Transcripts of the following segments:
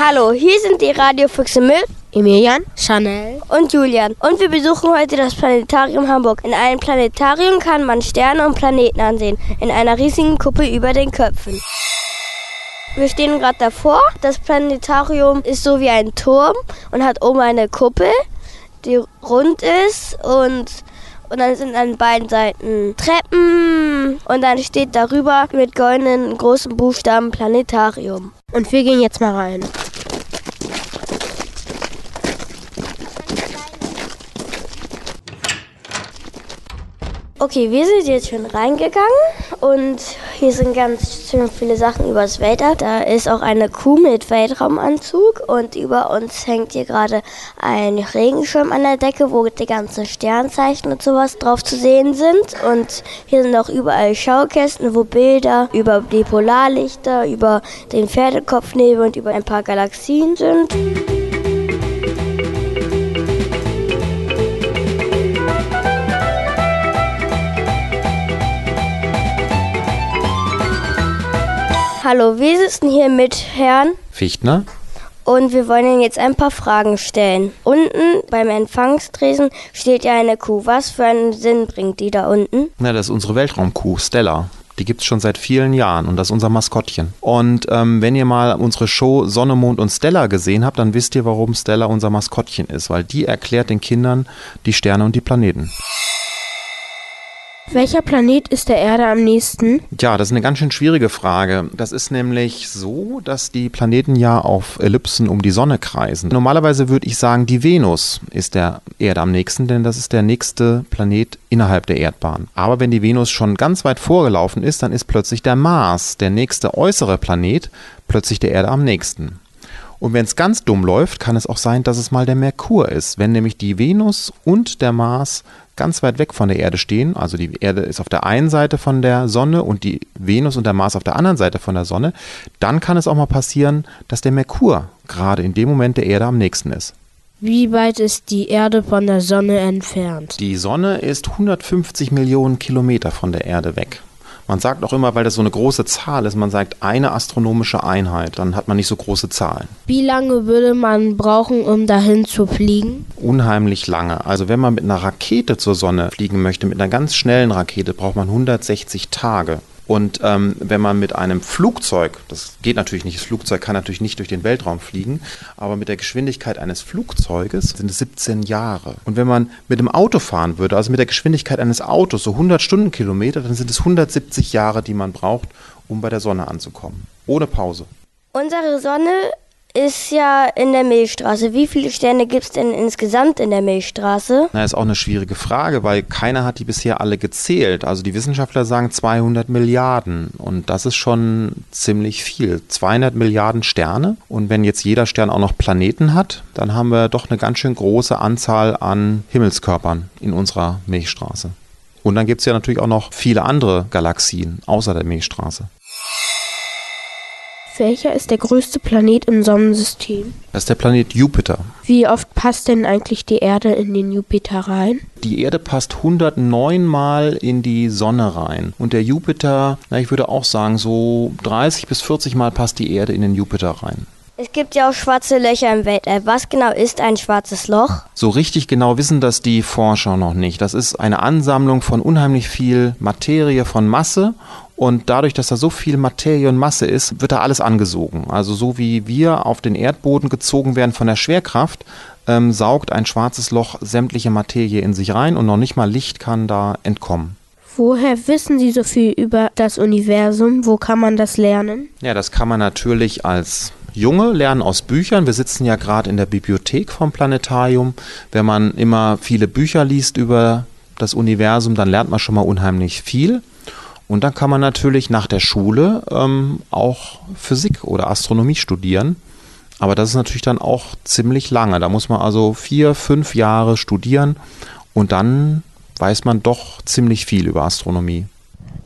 Hallo, hier sind die Radiofüchse mit Emilian, Chanel und Julian. Und wir besuchen heute das Planetarium Hamburg. In einem Planetarium kann man Sterne und Planeten ansehen, in einer riesigen Kuppel über den Köpfen. Wir stehen gerade davor. Das Planetarium ist so wie ein Turm und hat oben eine Kuppel, die rund ist und und dann sind an beiden Seiten Treppen und dann steht darüber mit goldenen großen Buchstaben Planetarium. Und wir gehen jetzt mal rein. Okay, wir sind jetzt schon reingegangen und hier sind ganz schön viele Sachen über das Weltall. Da ist auch eine Kuh mit Weltraumanzug und über uns hängt hier gerade ein Regenschirm an der Decke, wo die ganzen Sternzeichen und sowas drauf zu sehen sind. Und hier sind auch überall Schaukästen, wo Bilder über die Polarlichter, über den Pferdekopfnebel und über ein paar Galaxien sind. Hallo, wir sitzen hier mit Herrn Fichtner. Und wir wollen Ihnen jetzt ein paar Fragen stellen. Unten beim Empfangstresen steht ja eine Kuh. Was für einen Sinn bringt die da unten? Na, das ist unsere Weltraumkuh, Stella. Die gibt es schon seit vielen Jahren und das ist unser Maskottchen. Und ähm, wenn ihr mal unsere Show Sonne, Mond und Stella gesehen habt, dann wisst ihr, warum Stella unser Maskottchen ist, weil die erklärt den Kindern die Sterne und die Planeten. Welcher Planet ist der Erde am nächsten? Ja, das ist eine ganz schön schwierige Frage. Das ist nämlich so, dass die Planeten ja auf Ellipsen um die Sonne kreisen. Normalerweise würde ich sagen, die Venus ist der Erde am nächsten, denn das ist der nächste Planet innerhalb der Erdbahn. Aber wenn die Venus schon ganz weit vorgelaufen ist, dann ist plötzlich der Mars, der nächste äußere Planet, plötzlich der Erde am nächsten. Und wenn es ganz dumm läuft, kann es auch sein, dass es mal der Merkur ist. Wenn nämlich die Venus und der Mars ganz weit weg von der Erde stehen, also die Erde ist auf der einen Seite von der Sonne und die Venus und der Mars auf der anderen Seite von der Sonne, dann kann es auch mal passieren, dass der Merkur gerade in dem Moment der Erde am nächsten ist. Wie weit ist die Erde von der Sonne entfernt? Die Sonne ist 150 Millionen Kilometer von der Erde weg. Man sagt auch immer, weil das so eine große Zahl ist, man sagt eine astronomische Einheit, dann hat man nicht so große Zahlen. Wie lange würde man brauchen, um dahin zu fliegen? Unheimlich lange. Also wenn man mit einer Rakete zur Sonne fliegen möchte, mit einer ganz schnellen Rakete, braucht man 160 Tage. Und ähm, wenn man mit einem Flugzeug, das geht natürlich nicht, das Flugzeug kann natürlich nicht durch den Weltraum fliegen, aber mit der Geschwindigkeit eines Flugzeuges sind es 17 Jahre. Und wenn man mit dem Auto fahren würde, also mit der Geschwindigkeit eines Autos, so 100 Stundenkilometer, dann sind es 170 Jahre, die man braucht, um bei der Sonne anzukommen. Ohne Pause. Unsere Sonne ist ja in der Milchstraße. Wie viele Sterne gibt es denn insgesamt in der Milchstraße? Na, ist auch eine schwierige Frage, weil keiner hat die bisher alle gezählt. Also die Wissenschaftler sagen 200 Milliarden und das ist schon ziemlich viel. 200 Milliarden Sterne und wenn jetzt jeder Stern auch noch Planeten hat, dann haben wir doch eine ganz schön große Anzahl an Himmelskörpern in unserer Milchstraße. Und dann gibt es ja natürlich auch noch viele andere Galaxien außer der Milchstraße. Welcher ist der größte Planet im Sonnensystem? Das ist der Planet Jupiter. Wie oft passt denn eigentlich die Erde in den Jupiter rein? Die Erde passt 109 Mal in die Sonne rein. Und der Jupiter, na, ich würde auch sagen, so 30 bis 40 Mal passt die Erde in den Jupiter rein. Es gibt ja auch schwarze Löcher im Weltall. Was genau ist ein schwarzes Loch? So richtig genau wissen das die Forscher noch nicht. Das ist eine Ansammlung von unheimlich viel Materie, von Masse und dadurch, dass da so viel Materie und Masse ist, wird da alles angesogen. Also so wie wir auf den Erdboden gezogen werden von der Schwerkraft, ähm, saugt ein schwarzes Loch sämtliche Materie in sich rein und noch nicht mal Licht kann da entkommen. Woher wissen Sie so viel über das Universum? Wo kann man das lernen? Ja, das kann man natürlich als Junge lernen aus Büchern. Wir sitzen ja gerade in der Bibliothek vom Planetarium. Wenn man immer viele Bücher liest über das Universum, dann lernt man schon mal unheimlich viel. Und dann kann man natürlich nach der Schule ähm, auch Physik oder Astronomie studieren. Aber das ist natürlich dann auch ziemlich lange. Da muss man also vier, fünf Jahre studieren und dann weiß man doch ziemlich viel über Astronomie.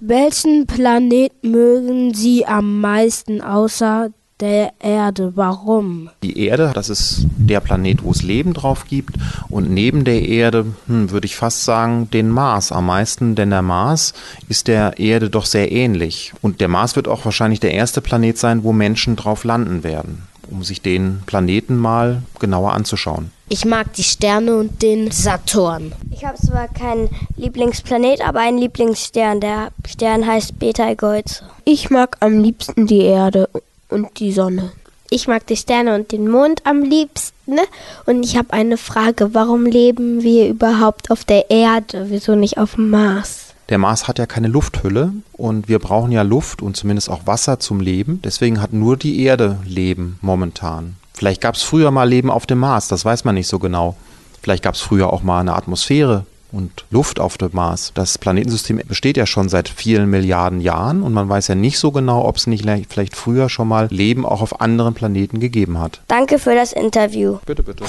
Welchen Planet mögen Sie am meisten außer der Erde. Warum? Die Erde, das ist der Planet, wo es Leben drauf gibt. Und neben der Erde hm, würde ich fast sagen, den Mars am meisten, denn der Mars ist der Erde doch sehr ähnlich. Und der Mars wird auch wahrscheinlich der erste Planet sein, wo Menschen drauf landen werden. um sich den Planeten mal genauer anzuschauen. Ich mag die Sterne und den Saturn. Ich habe zwar keinen Lieblingsplanet, aber einen Lieblingsstern. Der Stern heißt Betelgeuse. Ich mag am liebsten die Erde und die Sonne. Ich mag die Sterne und den Mond am liebsten. Und ich habe eine Frage, warum leben wir überhaupt auf der Erde? Wieso nicht auf dem Mars? Der Mars hat ja keine Lufthülle und wir brauchen ja Luft und zumindest auch Wasser zum Leben. Deswegen hat nur die Erde Leben momentan. Vielleicht gab es früher mal Leben auf dem Mars, das weiß man nicht so genau. Vielleicht gab es früher auch mal eine Atmosphäre und Luft auf dem Mars. Das Planetensystem besteht ja schon seit vielen Milliarden Jahren und man weiß ja nicht so genau, ob es nicht vielleicht früher schon mal Leben auch auf anderen Planeten gegeben hat. Danke für das Interview. Bitte, bitte.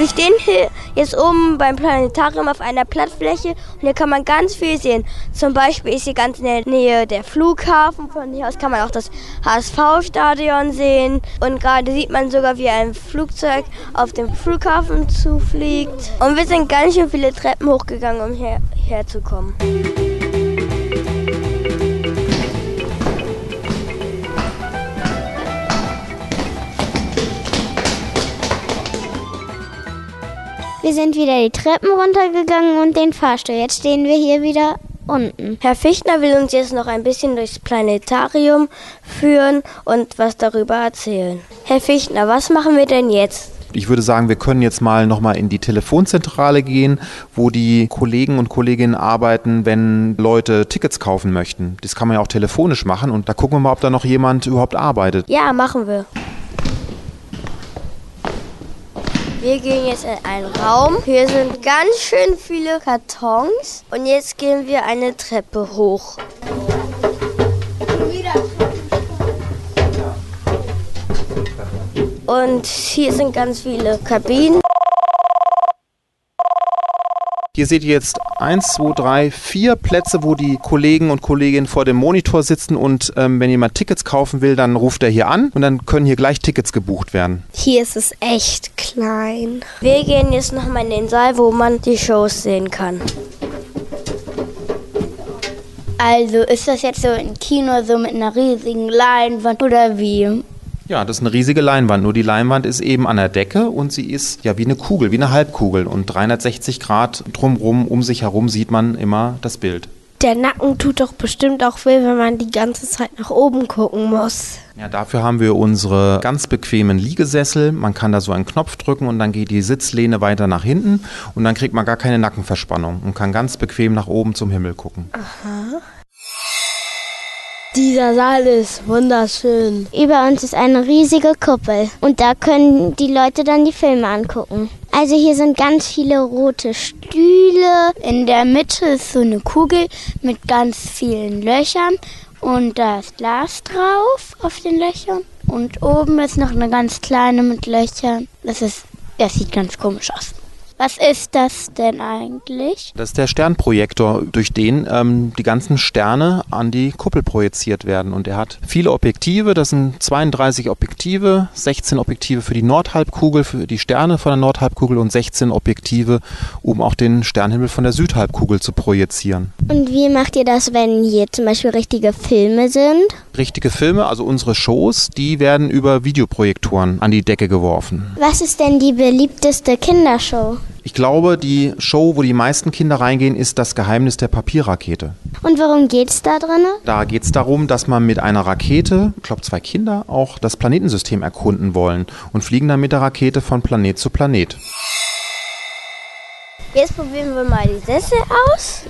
Wir stehen hier jetzt oben beim Planetarium auf einer Plattfläche und hier kann man ganz viel sehen. Zum Beispiel ist hier ganz in der Nähe der Flughafen. Von hier aus kann man auch das HSV-Stadion sehen. Und gerade sieht man sogar, wie ein Flugzeug auf dem Flughafen zufliegt. Und wir sind ganz schön viele Treppen hochgegangen, um hierher zu Wir sind wieder die Treppen runtergegangen und den Fahrstuhl. Jetzt stehen wir hier wieder unten. Herr Fichtner will uns jetzt noch ein bisschen durchs Planetarium führen und was darüber erzählen. Herr Fichtner, was machen wir denn jetzt? Ich würde sagen, wir können jetzt mal nochmal in die Telefonzentrale gehen, wo die Kollegen und Kolleginnen arbeiten, wenn Leute Tickets kaufen möchten. Das kann man ja auch telefonisch machen und da gucken wir mal, ob da noch jemand überhaupt arbeitet. Ja, machen wir. Wir gehen jetzt in einen Raum. Hier sind ganz schön viele Kartons. Und jetzt gehen wir eine Treppe hoch. Und hier sind ganz viele Kabinen. Hier seht ihr jetzt eins, zwei, drei, vier Plätze, wo die Kollegen und Kolleginnen vor dem Monitor sitzen und ähm, wenn jemand Tickets kaufen will, dann ruft er hier an und dann können hier gleich Tickets gebucht werden. Hier ist es echt klein. Wir gehen jetzt nochmal in den Saal, wo man die Shows sehen kann. Also ist das jetzt so ein Kino so mit einer riesigen Leinwand oder wie? Ja, das ist eine riesige Leinwand. Nur die Leinwand ist eben an der Decke und sie ist ja wie eine Kugel, wie eine Halbkugel. Und 360 Grad drumrum, um sich herum sieht man immer das Bild. Der Nacken tut doch bestimmt auch weh, wenn man die ganze Zeit nach oben gucken muss. Ja, dafür haben wir unsere ganz bequemen Liegesessel. Man kann da so einen Knopf drücken und dann geht die Sitzlehne weiter nach hinten und dann kriegt man gar keine Nackenverspannung und kann ganz bequem nach oben zum Himmel gucken. Aha. Dieser Saal ist wunderschön. Über uns ist eine riesige Kuppel und da können die Leute dann die Filme angucken. Also hier sind ganz viele rote Stühle. In der Mitte ist so eine Kugel mit ganz vielen Löchern und da ist Glas drauf auf den Löchern. Und oben ist noch eine ganz kleine mit Löchern. Das ist, das sieht ganz komisch aus. Was ist das denn eigentlich? Das ist der Sternprojektor, durch den ähm, die ganzen Sterne an die Kuppel projiziert werden. Und er hat viele Objektive, das sind 32 Objektive, 16 Objektive für die Nordhalbkugel, für die Sterne von der Nordhalbkugel und 16 Objektive, um auch den Sternhimmel von der Südhalbkugel zu projizieren. Und wie macht ihr das, wenn hier zum Beispiel richtige Filme sind? Richtige Filme, also unsere Shows, die werden über Videoprojektoren an die Decke geworfen. Was ist denn die beliebteste Kindershow? Ich glaube, die Show, wo die meisten Kinder reingehen, ist das Geheimnis der Papierrakete. Und worum geht's da drin? Da geht es darum, dass man mit einer Rakete, ich glaube zwei Kinder, auch das Planetensystem erkunden wollen und fliegen dann mit der Rakete von Planet zu Planet. Jetzt probieren wir mal die Sessel aus.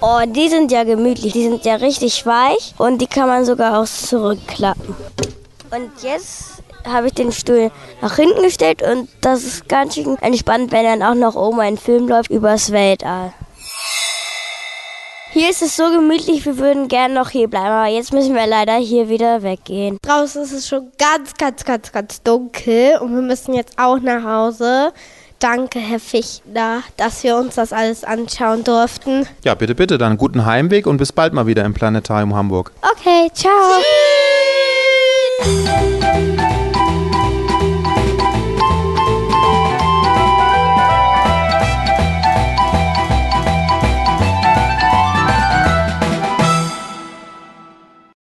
Oh, die sind ja gemütlich, die sind ja richtig weich und die kann man sogar auch zurückklappen. Und jetzt habe ich den Stuhl nach hinten gestellt und das ist ganz schön entspannt, wenn dann auch noch oben ein Film läuft übers Weltall. Hier ist es so gemütlich, wir würden gerne noch hier bleiben, aber jetzt müssen wir leider hier wieder weggehen. Draußen ist es schon ganz, ganz, ganz, ganz dunkel und wir müssen jetzt auch nach Hause. Danke, Herr Fichtner, dass wir uns das alles anschauen durften. Ja, bitte, bitte, dann guten Heimweg und bis bald mal wieder im Planetarium Hamburg. Okay, ciao. Tschüss.